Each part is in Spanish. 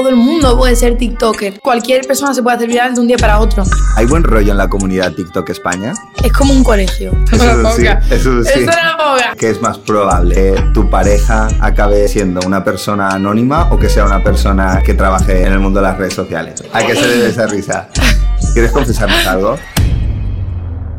Todo el mundo puede ser TikToker. Cualquier persona se puede hacer viral de un día para otro. ¿Hay buen rollo en la comunidad TikTok España? Es como un colegio. Eso sí, eso sí. Eso era poca. ¿Qué es más probable? ¿Que tu pareja acabe siendo una persona anónima o que sea una persona que trabaje en el mundo de las redes sociales? ¿A qué se debe esa risa? ¿Quieres confesarnos algo?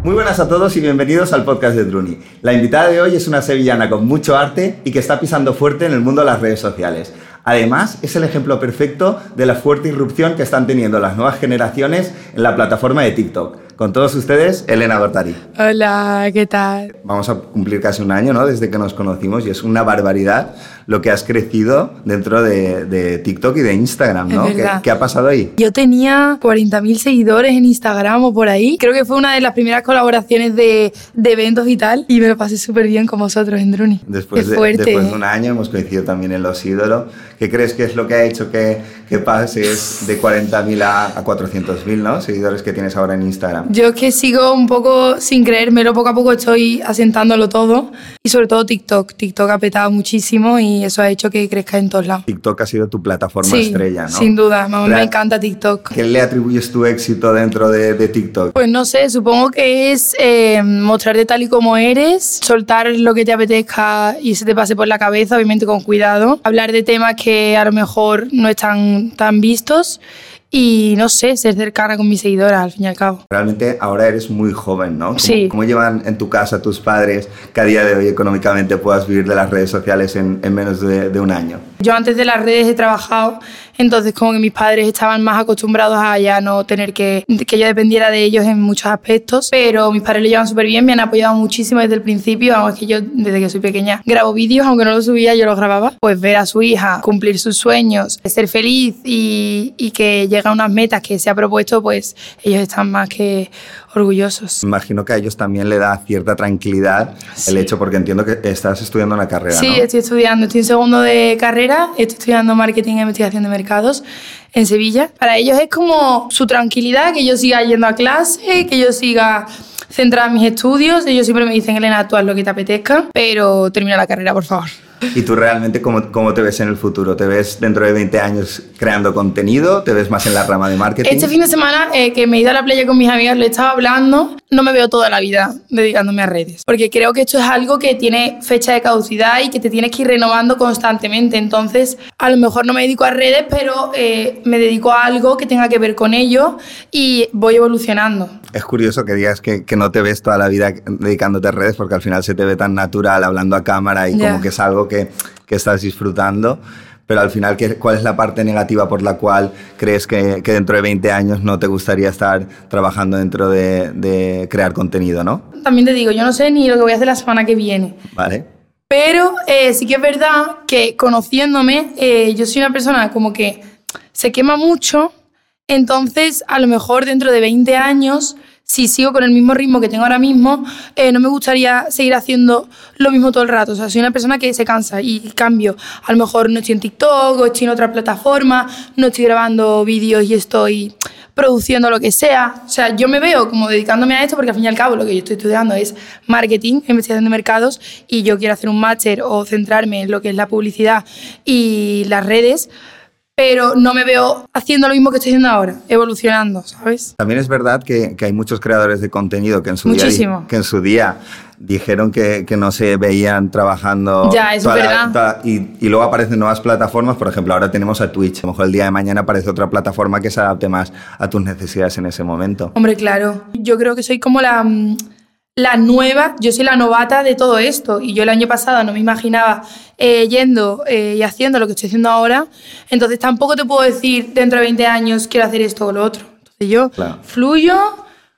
Muy buenas a todos y bienvenidos al podcast de Druni. La invitada de hoy es una sevillana con mucho arte y que está pisando fuerte en el mundo de las redes sociales. Además, es el ejemplo perfecto de la fuerte irrupción que están teniendo las nuevas generaciones en la plataforma de TikTok. Con todos ustedes, Elena Gortari. Hola, ¿qué tal? Vamos a cumplir casi un año, ¿no? Desde que nos conocimos y es una barbaridad lo que has crecido dentro de, de TikTok y de Instagram, ¿no? ¿Qué, qué ha pasado ahí? Yo tenía 40.000 seguidores en Instagram o por ahí. Creo que fue una de las primeras colaboraciones de, de eventos y tal. Y me lo pasé súper bien con vosotros en Druni. Después Qué de, fuerte. después de ¿eh? un año hemos coincidido también en Los Ídolos. ¿Qué crees que es lo que ha hecho que, que pases de 40.000 a, a 400.000 ¿no? seguidores que tienes ahora en Instagram? Yo es que sigo un poco sin creérmelo, poco a poco estoy asentándolo todo y sobre todo TikTok. TikTok ha petado muchísimo y eso ha hecho que crezca en todos lados. TikTok ha sido tu plataforma Sí, estrella, ¿no? sin duda, me encanta TikTok. ¿Qué le atribuyes tu éxito dentro de, de TikTok? Pues no sé, supongo que es eh, mostrarte tal y como eres, soltar lo que te apetezca y se te pase por la cabeza, obviamente con cuidado, hablar de temas que a lo mejor no están tan vistos y no sé, ser cercana con mis seguidoras al fin y al cabo. Realmente ahora eres muy joven, ¿no? ¿Cómo, Sí. ¿Cómo llevan en tu casa tus padres que a día de hoy económicamente puedas vivir de las redes sociales en, en menos de, de un año? Yo antes de las redes he trabajado, entonces como que mis padres estaban más acostumbrados a ya no tener que, que yo dependiera de ellos en muchos aspectos, pero mis padres lo llevan súper bien, me han apoyado muchísimo desde el principio, vamos, es que yo desde que soy pequeña grabo vídeos, aunque no los subía, yo los grababa, pues ver a su hija cumplir sus sueños, ser feliz y, y que llegue a unas metas que se ha propuesto, pues ellos están más que orgullosos. Imagino que a ellos también le da cierta tranquilidad el Sí. hecho, porque entiendo que estás estudiando una carrera, Sí, ¿no? estoy estudiando, estoy en segundo de carrera, estoy estudiando marketing e investigación de mercados en Sevilla. Para ellos es como su tranquilidad, que yo siga yendo a clase, que yo siga centrada en mis estudios. Ellos siempre me dicen, Elena, tú haz lo que te apetezca, pero termina la carrera, por favor. ¿Y tú realmente cómo, cómo te ves en el futuro? ¿Te ves dentro de 20 años creando contenido? ¿Te ves más en la rama de marketing? Este fin de semana eh, que me he ido a la playa con mis amigas, lo he estado hablando, no me veo toda la vida dedicándome a redes, porque creo que esto es algo que tiene fecha de caducidad y que te tienes que ir renovando constantemente. Entonces, a lo mejor no me dedico a redes, pero eh, me dedico a algo que tenga que ver con ello y voy evolucionando. Es curioso que digas que, que no te ves toda la vida dedicándote a redes porque al final se te ve tan natural hablando a cámara y Ya. como que es algo que, que estás disfrutando. Pero al final, ¿qué- ¿cuál es la parte negativa por la cual crees que, que dentro de 20 años no te gustaría estar trabajando dentro de, de crear contenido, no? También te digo, yo no sé ni lo que voy a hacer la semana que viene. ¿Vale? Pero eh, sí que es verdad que conociéndome, eh, yo soy una persona como que se quema mucho, entonces a lo mejor dentro de 20 años, si sigo con el mismo ritmo que tengo ahora mismo, eh, no me gustaría seguir haciendo lo mismo todo el rato. O sea, soy una persona que se cansa y cambio. A lo mejor no estoy en TikTok o estoy en otra plataforma, no estoy grabando vídeos y estoy produciendo lo que sea. O sea, yo me veo como dedicándome a esto porque al fin y al cabo lo que yo estoy estudiando es marketing, investigación de mercados y yo quiero hacer un máster o centrarme en lo que es la publicidad y las redes, pero no me veo haciendo lo mismo que estoy haciendo ahora, evolucionando, ¿sabes? También es verdad que, que hay muchos creadores de contenido que en su, día, Muchísimo. di- que en su día dijeron que, que no se veían trabajando. Ya, toda es la- verdad. toda- y, y luego aparecen nuevas plataformas, por ejemplo, ahora tenemos a Twitch. A lo mejor el día de mañana aparece otra plataforma que se adapte más a tus necesidades en ese momento. Hombre, claro. Yo creo que soy como la, mm, la nueva, yo soy la novata de todo esto. Y yo el año pasado no me imaginaba eh, yendo eh, y haciendo lo que estoy haciendo ahora. Entonces tampoco te puedo decir dentro de 20 años quiero hacer esto o lo otro. Entonces yo Claro. fluyo,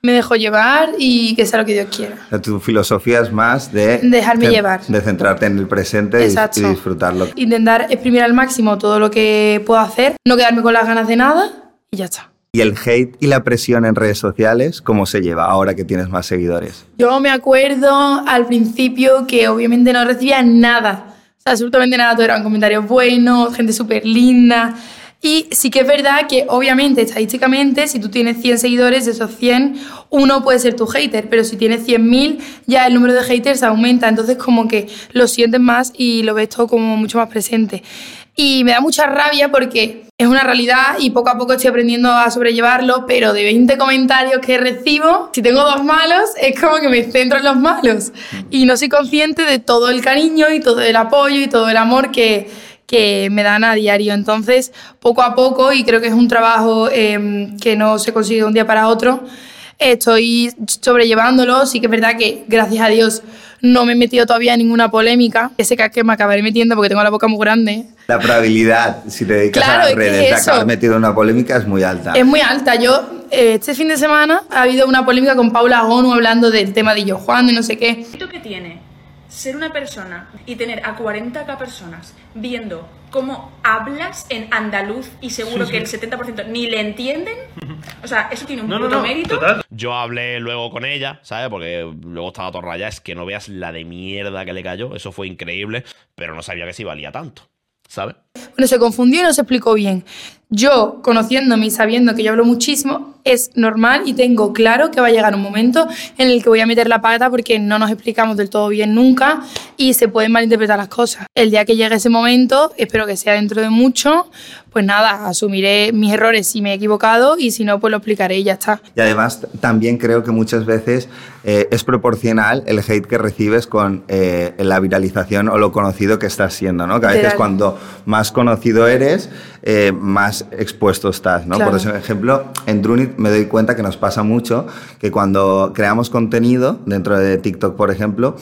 me dejo llevar y que sea lo que Dios quiera. Tu filosofía es más de... Dejarme de- llevar. De centrarte en el presente Exacto. y disfrutarlo. Intentar exprimir al máximo todo lo que puedo hacer, no quedarme con las ganas de nada y ya está. ¿Y el hate y la presión en redes sociales, cómo se lleva ahora que tienes más seguidores? Yo me acuerdo al principio que obviamente no recibía nada, o sea, absolutamente nada, todo eran comentarios buenos, gente súper linda. Y sí que es verdad que obviamente estadísticamente si tú tienes 100 seguidores, de esos 100, uno puede ser tu hater, pero si tienes 100.000 ya el número de haters aumenta, entonces como que lo sientes más y lo ves todo como mucho más presente. Y me da mucha rabia porque es una realidad y poco a poco estoy aprendiendo a sobrellevarlo, pero de 20 comentarios que recibo, si tengo dos malos, es como que me centro en los malos y no soy consciente de todo el cariño y todo el apoyo y todo el amor que, que me dan a diario. Entonces, poco a poco, y creo que es un trabajo em, que no se consigue de un día para otro, estoy sobrellevándolo. Sí que es verdad que, gracias a Dios, no me he metido todavía en ninguna polémica. Ese que me acabaré metiendo porque tengo la boca muy grande. La probabilidad, si te dedicas a las redes, de acabar metido en una polémica es muy alta. Es muy alta. Yo, eh, este fin de semana, ha habido una polémica con Paula Gonu hablando del tema de yo Juan y no sé qué. ¿Qué tiene ser una persona y tener a 40k personas viendo cómo hablas en andaluz y seguro que el 70% ni le entienden, o sea, eso tiene un puto mérito. Yo hablé luego con ella, ¿sabes? Porque luego estaba todo raya, es que no veas la de mierda que le cayó, eso fue increíble, pero no sabía que sí valía tanto, ¿sabes? Bueno, se confundió y no se explicó bien. Yo, conociéndome y sabiendo que yo hablo muchísimo, es normal y tengo claro que va a llegar un momento en el que voy a meter la pata porque no nos explicamos del todo bien nunca y se pueden malinterpretar las cosas. El día que llegue ese momento, espero que sea dentro de mucho, pues nada, asumiré mis errores si me he equivocado y si no, pues lo explicaré y ya está. Y además también creo que muchas veces eh, es proporcional el hate que recibes con eh, la viralización o lo conocido que estás siendo, ¿no? Que a veces cuando más conocido eres, eh, más expuesto estás, ¿no? Por ejemplo, en Drunit me doy cuenta que nos pasa mucho que cuando creamos contenido dentro de TikTok, por ejemplo,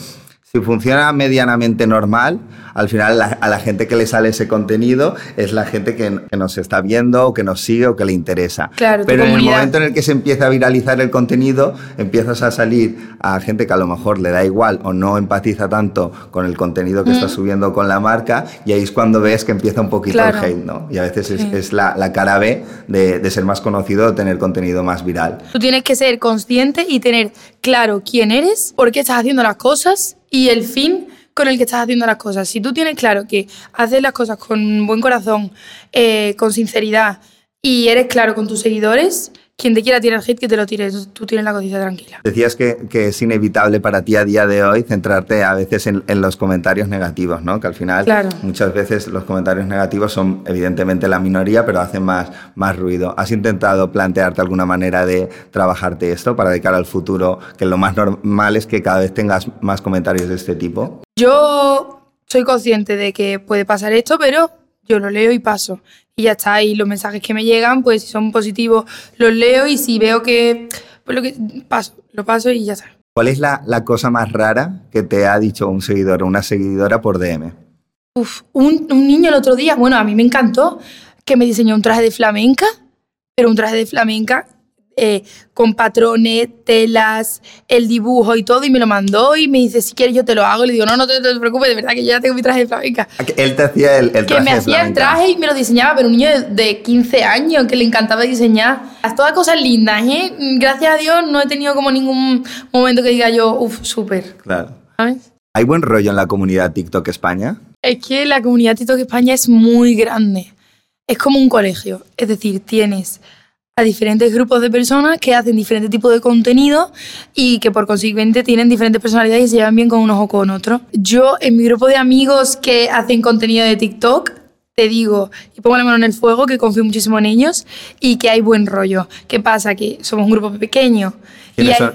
si funciona medianamente normal, al final a la gente que le sale ese contenido es la gente que, nos está viendo o que nos sigue o que le interesa. Claro, Pero en el momento en el que se empieza a viralizar el contenido, empiezas a salir a gente que a lo mejor le da igual o no empatiza tanto con el contenido que está mm. subiendo con la marca y ahí es cuando ves que empieza un poquito el hate, ¿no? Y a veces es, la, cara B de, de ser más conocido o tener contenido más viral. Tú tienes que ser consciente y tener claro quién eres, por qué estás haciendo las cosas y el fin con el que estás haciendo las cosas. Si tú tienes claro que haces las cosas con buen corazón, eh, con sinceridad y eres claro con tus seguidores, quien te quiera tirar hate, que te lo tire. Tú tienes la conciencia tranquila. Decías que, que, es inevitable para ti a día de hoy centrarte a veces en, en los comentarios negativos, ¿no? Que al final muchas veces los comentarios negativos son evidentemente la minoría, pero hacen más, más ruido. ¿Has intentado plantearte alguna manera de trabajarte esto para de cara al futuro? Que lo más normal es que cada vez tengas más comentarios de este tipo. Yo soy consciente de que puede pasar esto, pero yo lo leo y paso y ya está. Y los mensajes que me llegan, pues si son positivos, los leo y si veo que, pues lo que paso, lo paso y ya está. ¿Cuál es la, la cosa más rara que te ha dicho un seguidor o una seguidora por DM? Uf, un, un niño el otro día, bueno, a mí me encantó que me diseñó un traje de flamenca, pero un traje de flamenca eh, con patrones, telas, el dibujo y todo, y me lo mandó y me dice, si quieres yo te lo hago. Y le digo, no, no te, preocupes, de verdad que yo ya tengo mi traje de flamenca. Él te hacía el, traje Que me hacía el traje y me lo diseñaba, pero un niño de, 15 años que le encantaba diseñar. Todas cosas lindas, ¿eh? Gracias a Dios no he tenido como ningún momento que diga yo, uff, súper. Claro. ¿Sabes? ¿Hay buen rollo en la comunidad TikTok España? Es que la comunidad TikTok España es muy grande. Es como un colegio. Es decir, tienes a diferentes grupos de personas que hacen diferentes tipos de contenido y que por consiguiente tienen diferentes personalidades y se llevan bien con unos o con otros. Yo en mi grupo de amigos que hacen contenido de TikTok, te digo, y pongo la mano en el fuego, que confío muchísimo en ellos y que hay buen rollo. ¿Qué pasa? Que somos un grupo pequeño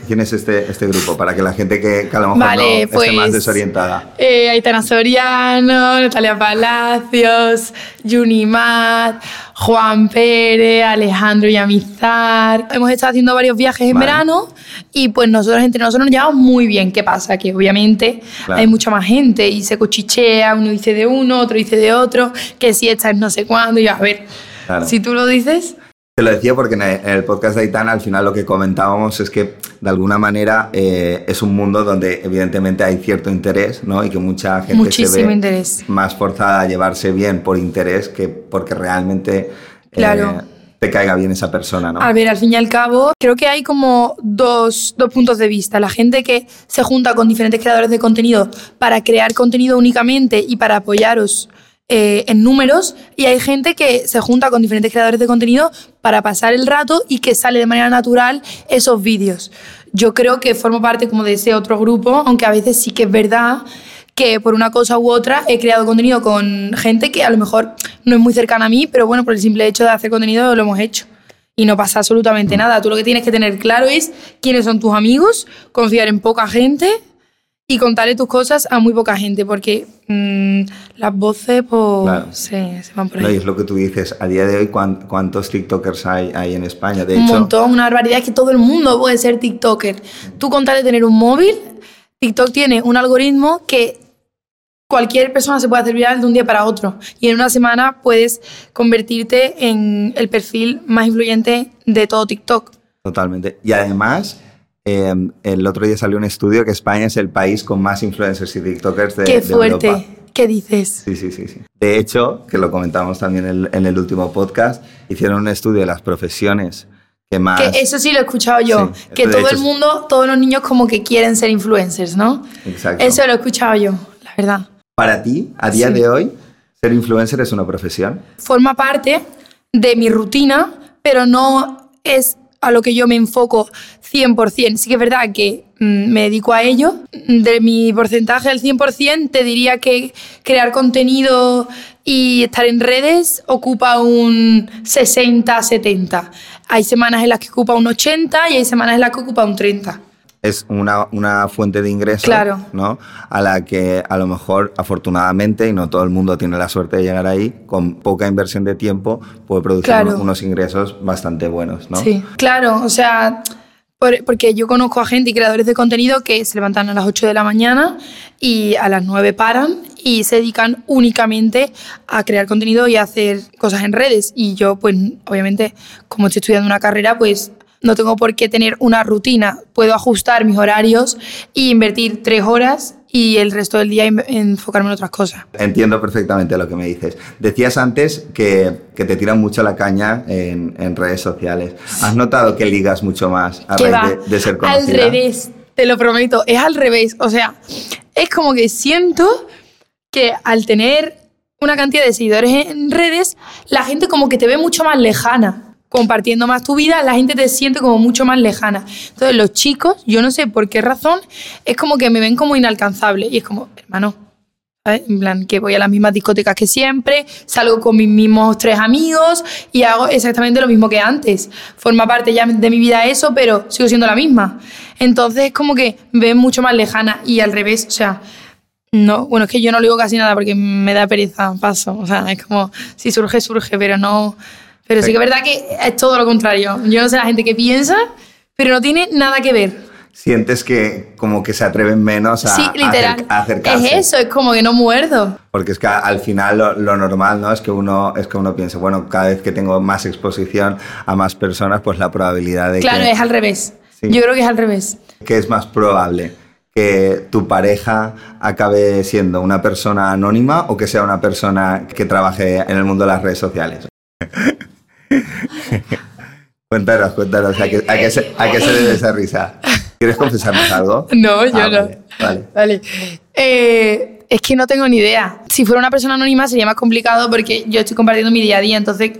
¿Quién, es, este, este grupo? Para que la gente que, a lo mejor no esté más pues, desorientada. Eh, Aitana Soriano, Natalia Palacios, Junimat, Juan Pérez, Alejandro Yamizar. Hemos estado haciendo varios viajes en verano y pues nosotros entre nosotros nos llevamos muy bien. ¿Qué pasa? Que obviamente hay mucha más gente y se cochichea, uno dice de uno, otro dice de otro, que si esta es no sé cuándo, y a ver, si tú lo dices... Te lo decía porque en el podcast de Aitana al final lo que comentábamos es que de alguna manera eh, es un mundo donde evidentemente hay cierto interés, ¿no? Y que mucha gente se ve más forzada a llevarse bien por interés que porque realmente eh, te caiga bien esa persona, ¿no? A ver, al fin y al cabo, creo que hay como dos, dos puntos de vista. La gente que se junta con diferentes creadores de contenido para crear contenido únicamente y para apoyaros eh, en números y hay gente que se junta con diferentes creadores de contenido para pasar el rato y que sale de manera natural esos vídeos. Yo creo que formo parte como de ese otro grupo, aunque a veces sí que es verdad que por una cosa u otra he creado contenido con gente que a lo mejor no es muy cercana a mí, pero bueno, por el simple hecho de hacer contenido lo hemos hecho. Y no pasa absolutamente nada. Tú lo que tienes que tener claro es quiénes son tus amigos, confiar en poca gente y contarle tus cosas a muy poca gente, porque mm, las voces pues, Claro. se, se van por No, y ahí. es lo que tú dices, a día de hoy, ¿cuán- ¿cuántos TikTokers hay, hay en España? De un hecho, montón, una barbaridad. Es que todo el mundo puede ser TikToker. Tú con tal de tener un móvil, TikTok tiene un algoritmo que cualquier persona se puede hacer viral de un día para otro. Y en una semana puedes convertirte en el perfil más influyente de todo TikTok. Totalmente. Y además, eh, el otro día salió un estudio que España es el país con más influencers y TikTokers de, Qué de fuerte. Europa. ¿Qué dices? Sí, sí, sí, sí. De hecho, que lo comentamos también en, en el último podcast, hicieron un estudio de las profesiones que más... Que eso sí lo he escuchado yo. Sí, que de todo hecho el mundo, todos los niños como que quieren ser influencers, ¿no? Exacto. Eso lo he escuchado yo, la verdad. Para ti, a día Sí. de hoy, ser influencer es una profesión. forma parte de mi rutina, pero no es a lo que yo me enfoco 100%. Sí que es verdad que mm, me dedico a ello. De mi porcentaje del 100%, te diría que crear contenido y estar en redes ocupa un 60-70. Hay semanas en las que ocupa un 80 y hay semanas en las que ocupa un 30. Es una, una fuente de ingresos, Claro. ¿no? A la que a lo mejor, afortunadamente, y no todo el mundo tiene la suerte de llegar ahí, con poca inversión de tiempo, puede producir Claro. unos ingresos bastante buenos, ¿no? Sí, claro, o sea, por- porque yo conozco a gente y creadores de contenido que se levantan a las 8 de la mañana y a las 9 paran y se dedican únicamente a crear contenido y a hacer cosas en redes. Y yo, pues, obviamente, como estoy estudiando una carrera, pues no tengo por qué tener una rutina. Puedo ajustar mis horarios e invertir tres horas y el resto del día en- enfocarme en otras cosas. Entiendo perfectamente lo que me dices. Decías antes que, que te tiran mucho la caña en, en redes sociales. ¿Has notado que ligas mucho más a raíz de, de ser al conocida? revés, te lo prometo, es al revés. O sea, es como que siento que al tener una cantidad de seguidores en redes, la gente como que te ve mucho más lejana. Compartiendo más tu vida, la gente te siente como mucho más lejana. Entonces, los chicos, yo no sé por qué razón, es como que me ven como inalcanzable. Y es como, hermano, ¿sabes? En plan, que voy a las mismas discotecas que siempre, salgo con mis mismos tres amigos y hago exactamente lo mismo que antes. Forma parte ya de mi vida eso, pero sigo siendo la misma. Entonces es como que me ven mucho más lejana y al revés, o sea, no, bueno, es que yo no le digo casi nada porque me da pereza, paso. O sea, es como, si surge, surge, pero no... Pero sí que es verdad que es todo lo contrario. Yo no sé la gente que piensa, pero no tiene nada que ver. Sientes que como que se atreven menos a, sí, literal. a acercarse. es eso, es como que no muerdo. Porque es que al final lo, lo normal, ¿no? Es que uno es que uno piense, bueno, cada vez que tengo más exposición a más personas, pues la probabilidad de Claro, que, es al revés. Sí. Yo creo que es al revés. que es más probable que tu pareja acabe siendo una persona anónima o que sea una persona que trabaje en el mundo de las redes sociales. cuéntanos, cuéntanos, ¿a qué, a qué se, a qué se debe esa risa? ¿Quieres confesarnos algo? No, yo Ah, no. Vale, vale. Vale. Eh, es que no tengo ni idea. Si fuera una persona anónima sería más complicado porque yo estoy compartiendo mi día a día, entonces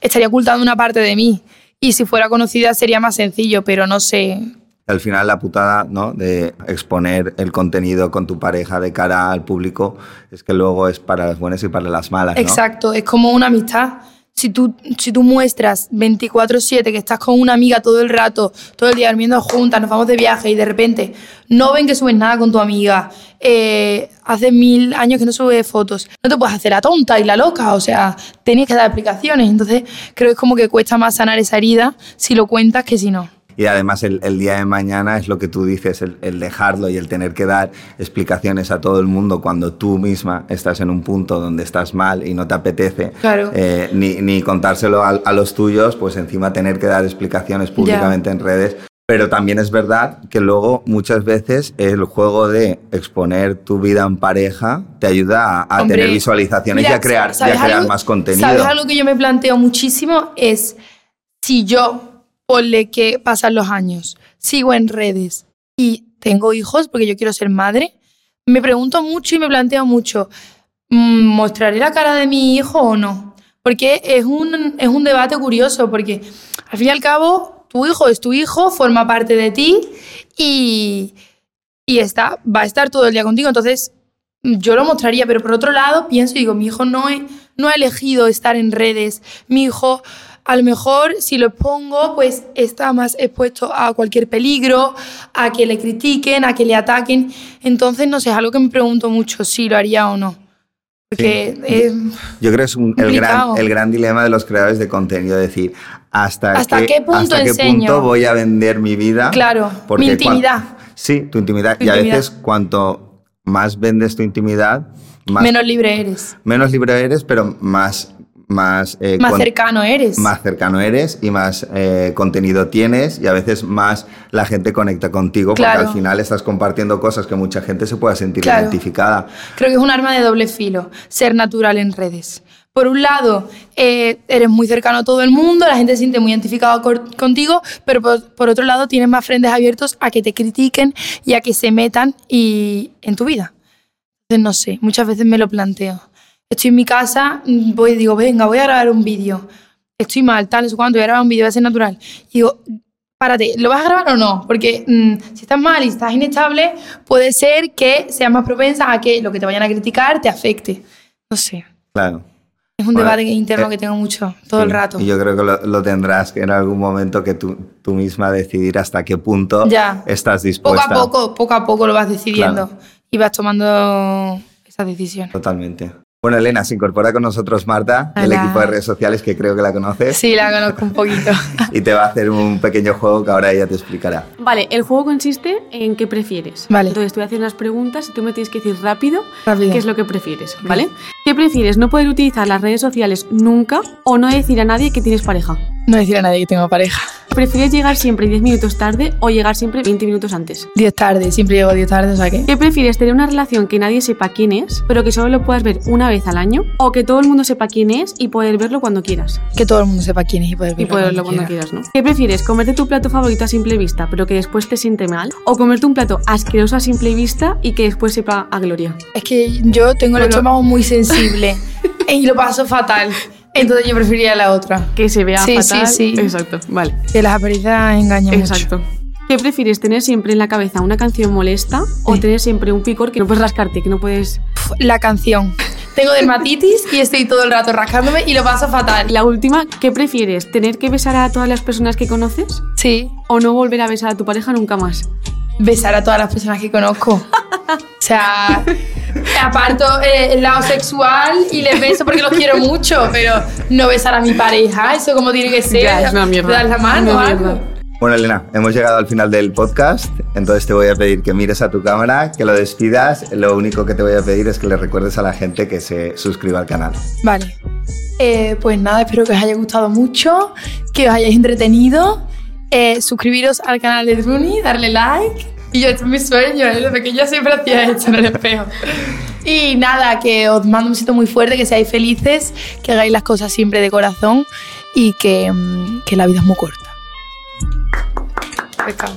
estaría ocultando una parte de mí. Y si fuera conocida sería más sencillo, pero no sé. Al final la putada, ¿no? De exponer el contenido con tu pareja de cara al público es que luego es para las buenas y para las malas, ¿no? Exacto, es como una amistad. Si tú, si tú muestras 24/7 que estás con una amiga todo el rato, todo el día durmiendo juntas, nos vamos de viaje y de repente no ven que subes nada con tu amiga, eh, hace mil años que no subes fotos, no te puedes hacer la tonta y la loca, o sea, tenías que dar explicaciones. Entonces creo que es como que cuesta más sanar esa herida si lo cuentas que si no. Y además el, el día de mañana es lo que tú dices, el, el dejarlo y el tener que dar explicaciones a todo el mundo cuando tú misma estás en un punto donde estás mal y no te apetece Claro. eh, ni, ni contárselo a, a los tuyos, pues encima tener que dar explicaciones públicamente en redes. Pero también es verdad que luego muchas veces el juego de exponer tu vida en pareja te ayuda a, a Hombre, tener visualizaciones y a crear, y a ¿sabes crear algo? más contenido. ¿Sabes algo que yo me planteo muchísimo? Es si yo, ponle que pasan los años, sigo en redes y tengo hijos porque yo quiero ser madre, me pregunto mucho y me planteo mucho, mm, ¿mostraré la cara de mi hijo o no? Porque es un, es un debate curioso, porque al fin y al cabo tu hijo es tu hijo, forma parte de ti y, y está, va a estar todo el día contigo. Entonces, yo lo mostraría, pero por otro lado pienso y digo, mi hijo no, he- no ha elegido estar en redes, mi hijo a lo mejor si lo expongo, pues está más expuesto a cualquier peligro, a que le critiquen, a que le ataquen. Entonces, no sé, es algo que me pregunto mucho si lo haría o no. Porque eh, Yo creo que es un- el, gran, el gran dilema de los creadores de contenido, decir, ¿hasta, ¿Hasta qué punto hasta qué enseño? punto voy a vender mi vida? Claro, mi intimidad. sí, tu intimidad. Tu y a intimidad. veces cuanto más vendes tu intimidad, más, menos libre eres, menos libre eres, pero más... Más, eh, más cercano eres. más cercano eres y más eh, contenido tienes y a veces más la gente conecta contigo Claro. porque al final estás compartiendo cosas que mucha gente se pueda sentir Claro. identificada. Creo que es un arma de doble filo, ser natural en redes. Por un lado, eh, eres muy cercano a todo el mundo, la gente se siente muy identificada contigo, pero por, por otro lado tienes más frentes abiertos a que te critiquen y a que se metan y, en tu vida. Entonces, no sé, muchas veces me lo planteo. Estoy en mi casa, voy y digo, venga, voy a grabar un vídeo. Estoy mal, tal, no sé cuánto, voy a grabar un vídeo, voy a ser natural. Y digo, párate, ¿lo vas a grabar o no? Porque mm, si estás mal y estás inestable, puede ser que seas más propensa a que lo que te vayan a criticar te afecte. No sé. Claro. Es un Bueno, debate interno eh, que tengo mucho, todo el Sí, rato. Y yo creo que lo, lo tendrás que en algún momento que tú, tú misma decidir hasta qué punto Ya. estás Poco dispuesta. a poco, poco a poco lo vas decidiendo Claro. y vas tomando esas decisiones. Totalmente. Bueno, Elena, se incorpora con nosotros Marta, del Hola. equipo de redes sociales, que creo que la conoces, Sí, la conozco un poquito. y te va a hacer un pequeño juego que ahora ella te explicará. Vale, el juego consiste en qué prefieres. Vale. Entonces te voy a hacer unas preguntas y tú me tienes que decir rápido, Rápido. qué es lo que prefieres, ¿vale? ¿Qué prefieres? ¿No poder utilizar las redes sociales nunca o no decir a nadie que tienes pareja? No decir a nadie que tengo pareja. ¿Prefieres llegar siempre 10 minutos tarde o llegar siempre 20 minutos antes? 10 tarde, siempre llego 10 tarde, o sea que. ¿Qué prefieres? ¿Tener una relación que nadie sepa quién es, pero que solo lo puedas ver una vez al año? ¿O que todo el mundo sepa quién es y poder verlo cuando quieras? Que todo el mundo sepa quién es y poder verlo cuando quiera. quieras, ¿no? ¿Qué prefieres? ¿Comerte tu plato favorito a simple vista, pero que después te siente mal? ¿O comerte un plato asqueroso a simple vista y que después sepa a gloria? Es que yo tengo el estómago muy sensible y lo paso fatal. Entonces yo preferiría la otra. Que se vea Sí, fatal. sí, sí. Exacto, vale. Que las apariencias engañan Exacto. ¿Qué prefieres? ¿Tener siempre en la cabeza una canción molesta o Sí. tener siempre un picor que no puedes rascarte, que no puedes... mucho. La canción. Tengo dermatitis y estoy todo el rato rascándome y lo paso fatal. La última, ¿qué prefieres? ¿Tener que besar a todas las personas que conoces Sí. o no volver a besar a tu pareja nunca más? Besar a todas las personas que conozco. O sea, aparto eh, el lado sexual y les beso porque los quiero mucho, pero no besar a mi pareja, eso como tiene que ser. Ya, es una mierda. Dar la mano o algo. Bueno, Elena, hemos llegado al final del podcast, entonces te voy a pedir que mires a tu cámara, que lo despidas. Lo único que te voy a pedir es que le recuerdes a la gente que se suscriba al canal. Vale. Eh, pues nada, espero que os haya gustado mucho, que os hayáis entretenido. Eh, suscribiros al canal de Druni, darle like. Y yo, este es mi sueño, ¿eh? desde pequeña siempre hacía esto en el espejo. Y nada, que os mando un besito muy fuerte, que seáis felices, que hagáis las cosas siempre de corazón y que, mm, que la vida es muy corta. Pescado.